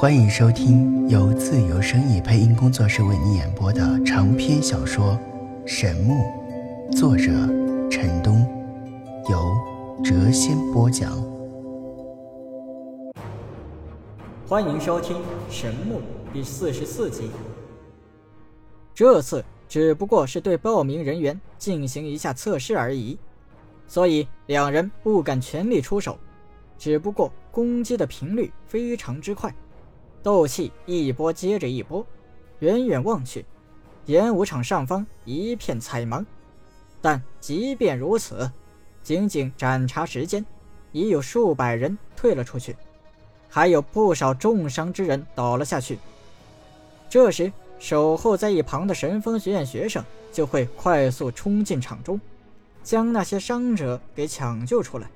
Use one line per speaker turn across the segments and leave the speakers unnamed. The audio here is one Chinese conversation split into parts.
欢迎收听由自由声意配音工作室为你演播的长篇小说《神木》，作者陈东，由谪仙播讲。
欢迎收听《神木》第四十四集。这次只不过是对报名人员进行一下测试而已，所以两人不敢全力出手，只不过攻击的频率非常之快。斗气一波接着一波，远远望去，演武场上方一片彩芒。但即便如此，仅仅盏茶时间，已有数百人退了出去，还有不少重伤之人倒了下去。这时，守候在一旁的神风学院学生就会快速冲进场中，将那些伤者给抢救出来。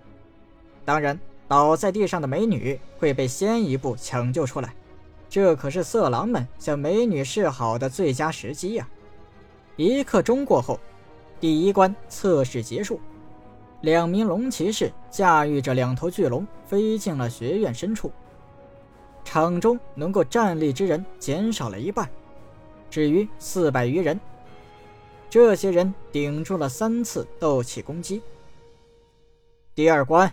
当然，倒在地上的美女会被先一步抢救出来。这可是色狼们向美女示好的最佳时机呀！一刻钟过后，第一关测试结束，两名龙骑士驾驭着两头巨龙飞进了学院深处。场中能够站立之人减少了一半，至于四百余人，这些人顶住了三次斗气攻击。第二关，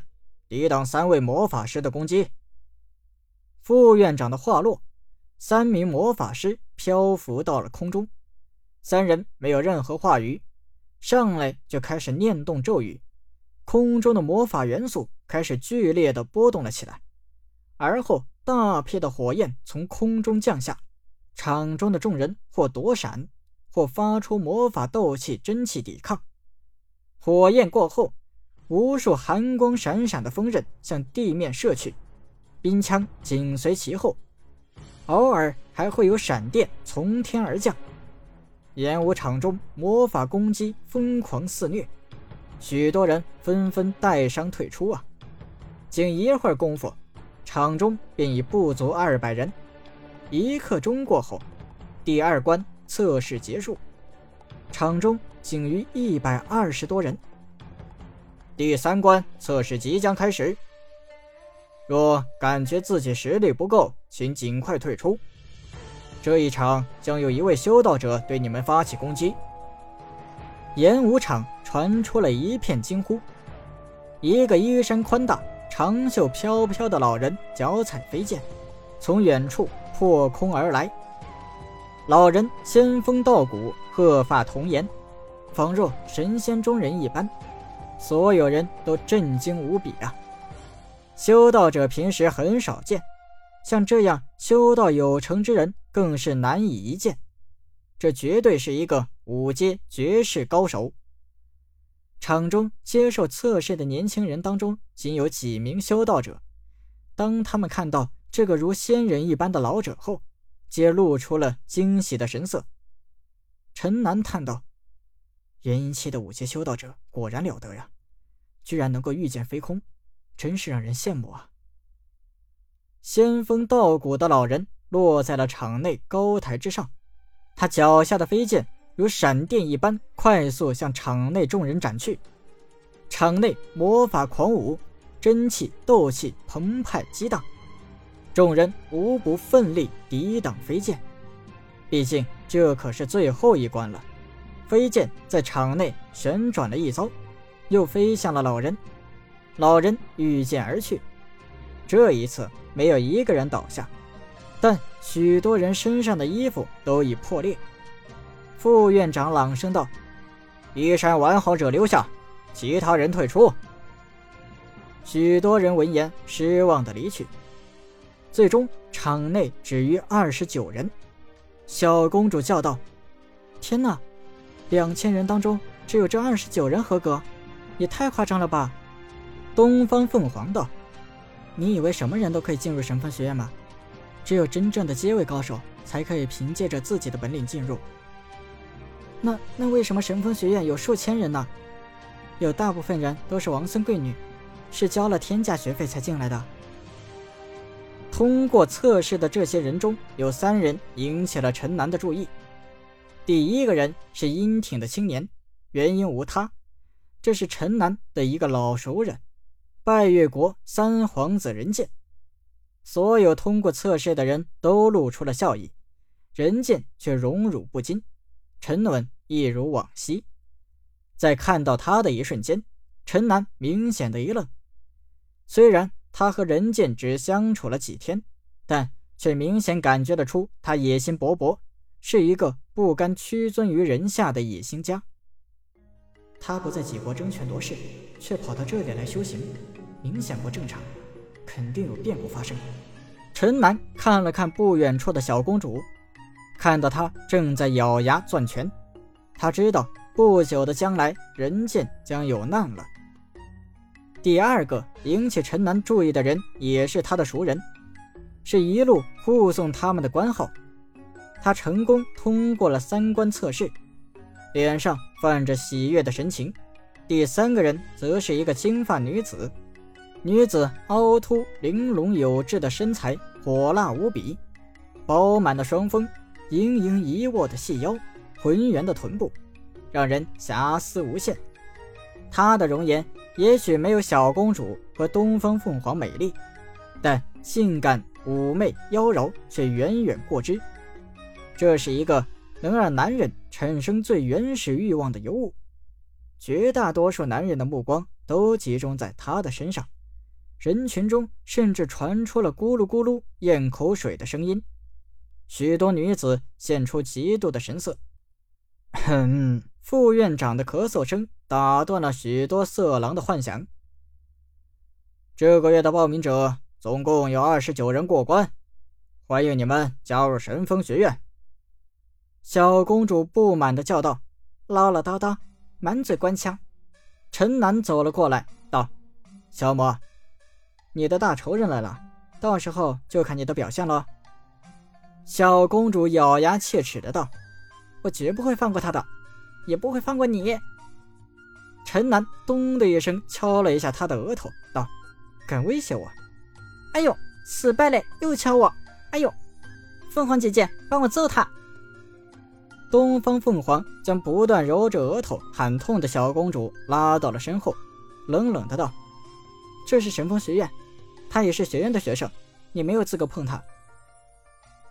抵挡三位魔法师的攻击。副院长的话落。三名魔法师漂浮到了空中，三人没有任何话语，上来就开始念动咒语，空中的魔法元素开始剧烈的波动了起来，而后大批的火焰从空中降下，场中的众人或躲闪，或发出魔法斗气真气抵抗。火焰过后，无数寒光闪闪的锋刃向地面射去，冰枪紧随其后。偶尔还会有闪电从天而降，演武场中魔法攻击疯狂肆虐，许多人纷纷带伤退出啊！仅一会儿功夫，场中便已不足二百人。一刻钟过后，第二关测试结束，场中仅余一百二十多人。第三关测试即将开始。若感觉自己实力不够，请尽快退出。这一场将有一位修道者对你们发起攻击。演武场传出了一片惊呼。一个衣衫宽大、长袖飘飘的老人脚踩飞剑，从远处破空而来。老人仙风道骨，鹤发童颜，仿若神仙中人一般，所有人都震惊无比啊！修道者平时很少见，像这样修道有成之人更是难以一见。这绝对是一个五阶绝世高手。场中接受测试的年轻人当中，仅有几名修道者。当他们看到这个如仙人一般的老者后，皆露出了惊喜的神色。陈南叹道：“元婴期的五阶修道者果然了得呀，居然能够御剑飞空。”真是让人羡慕啊！仙风道骨的老人落在了场内高台之上，他脚下的飞剑如闪电一般快速向场内众人斩去。场内魔法狂舞，真气斗气澎湃激荡，众人无不奋力抵挡飞剑。毕竟这可是最后一关了。飞剑在场内旋转了一遭，又飞向了老人。老人御剑而去，这一次没有一个人倒下，但许多人身上的衣服都已破裂。副院长朗声道：“衣衫完好者留下，其他人退出。”许多人闻言失望的离去。最终场内只余二十九人。小公主叫道：“天哪，两千人当中只有这二十九人合格，也太夸张了吧！”东方凤凰道：“你以为什么人都可以进入神风学院吗？只有真正的阶位高手才可以凭借着自己的本领进入。那那为什么神风学院有数千人呢？有大部分人都是王孙贵女，是交了天价学费才进来的。”通过测试的这些人中有三人引起了陈南的注意。第一个人是英挺的青年，原因无他，这是陈南的一个老熟人。拜月国三皇子人剑，所有通过测试的人都露出了笑意，任剑却荣辱不惊，沉稳一如往昔。在看到他的一瞬间，陈南明显的一愣。虽然他和任剑只相处了几天，但却明显感觉得出他野心勃勃，是一个不甘屈尊于人下的野心家。他不在几国争权夺势，却跑到这里来修行，明显不正常，肯定有变故发生。陈南看了看不远处的小公主，看到她正在咬牙攥拳，他知道不久的将来人间将有难了。第二个引起陈南注意的人也是他的熟人，是一路护送他们的关浩，他成功通过了三关测试。脸上泛着喜悦的神情。第三个人则是一个金发女子，女子凹凸玲珑有致的身材火辣无比，饱满的双峰，盈盈一握的细腰，浑圆的臀部，让人遐思无限。她的容颜也许没有小公主和东方凤凰美丽，但性感妩媚妖娆却远远过之。这是一个。能让男人产生最原始欲望的尤物，绝大多数男人的目光都集中在她的身上，人群中甚至传出了咕噜咕噜咽口水的声音，许多女子现出嫉妒的神色。哼，副院长的咳嗽声打断了许多色狼的幻想。这个月的报名者总共有二十九人过关，欢迎你们加入神风学院。小公主不满的叫道：“唠唠叨叨，满嘴官腔。”陈楠走了过来，道：“小魔，你的大仇人来了，到时候就看你的表现了。”小公主咬牙切齿的道：“我绝不会放过他的，也不会放过你。”陈南咚的一声敲了一下他的额头，道：“敢威胁我？哎呦，死败类，又敲我！哎呦，凤凰姐姐，帮我揍他！”东方凤凰将不断揉着额头喊痛的小公主拉到了身后，冷冷的道：“这是神风学院，他也是学院的学生，你没有资格碰他。”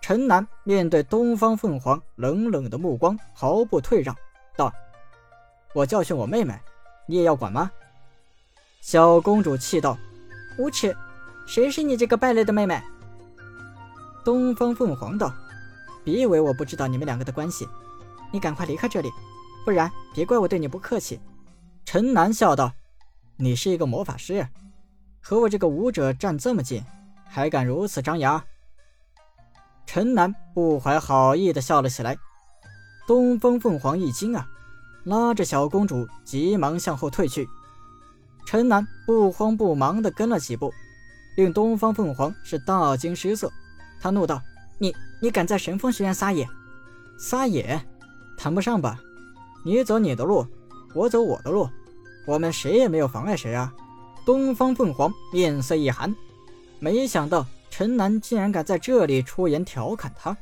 陈楠面对东方凤凰冷冷的目光，毫不退让，道：“我教训我妹妹，你也要管吗？”小公主气道：“无耻！谁是你这个败类的妹妹？”东方凤凰道：“别以为我不知道你们两个的关系。”你赶快离开这里，不然别怪我对你不客气。”陈楠笑道，“你是一个魔法师，和我这个武者站这么近，还敢如此张扬？”陈南不怀好意的笑了起来。东风凤凰一惊啊，拉着小公主急忙向后退去。陈南不慌不忙的跟了几步，令东方凤凰是大惊失色。他怒道：“你你敢在神风学院撒野？撒野！”谈不上吧，你走你的路，我走我的路，我们谁也没有妨碍谁啊！东方凤凰面色一寒，没想到陈南竟然敢在这里出言调侃他。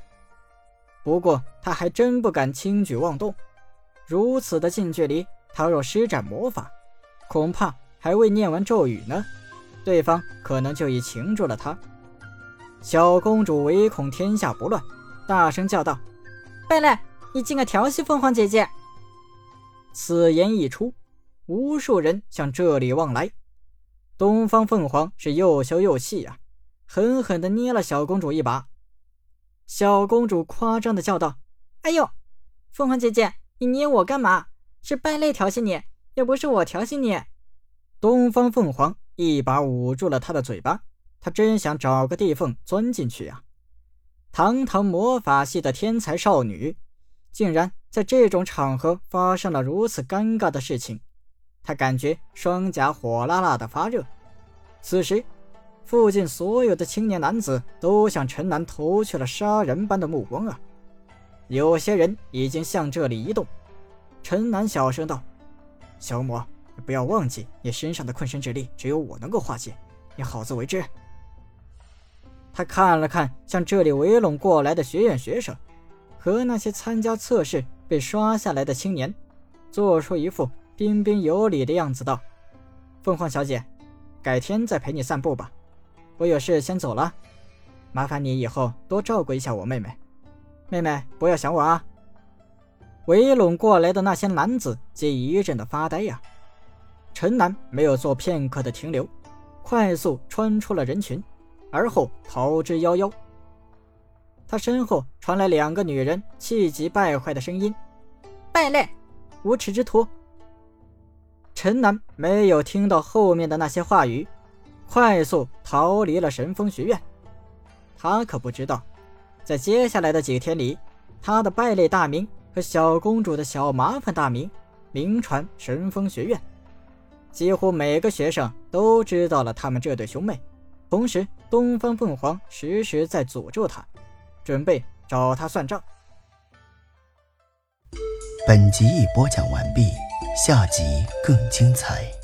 不过他还真不敢轻举妄动，如此的近距离，他若施展魔法，恐怕还未念完咒语呢，对方可能就已擒住了他。小公主唯恐天下不乱，大声叫道：“败类！”你竟敢调戏凤凰姐姐！此言一出，无数人向这里望来。东方凤凰是又羞又气啊，狠狠地捏了小公主一把。小公主夸张地叫道：“哎呦，凤凰姐姐，你捏我干嘛？是败类调戏你，又不是我调戏你。”东方凤凰一把捂住了她的嘴巴，她真想找个地缝钻进去啊！堂堂魔法系的天才少女。竟然在这种场合发生了如此尴尬的事情，他感觉双颊火辣辣的发热。此时，附近所有的青年男子都向陈南投去了杀人般的目光啊！有些人已经向这里移动。陈南小声道：“小魔，不要忘记，你身上的困身之力只有我能够化解，你好自为之。”他看了看向这里围拢过来的学院学生。和那些参加测试被刷下来的青年，做出一副彬彬有礼的样子，道：“凤凰小姐，改天再陪你散步吧，我有事先走了。”麻烦你以后多照顾一下我妹妹，妹妹不要想我啊。围拢过来的那些男子皆一阵的发呆呀。陈楠没有做片刻的停留，快速穿出了人群，而后逃之夭夭。他身后传来两个女人气急败坏的声音：“败类，无耻之徒！”陈南没有听到后面的那些话语，快速逃离了神风学院。他可不知道，在接下来的几天里，他的败类大名和小公主的小麻烦大名名传神风学院，几乎每个学生都知道了他们这对兄妹。同时，东方凤凰时时在诅咒他，准备找他算账。
本集已播讲完毕，下集更精彩。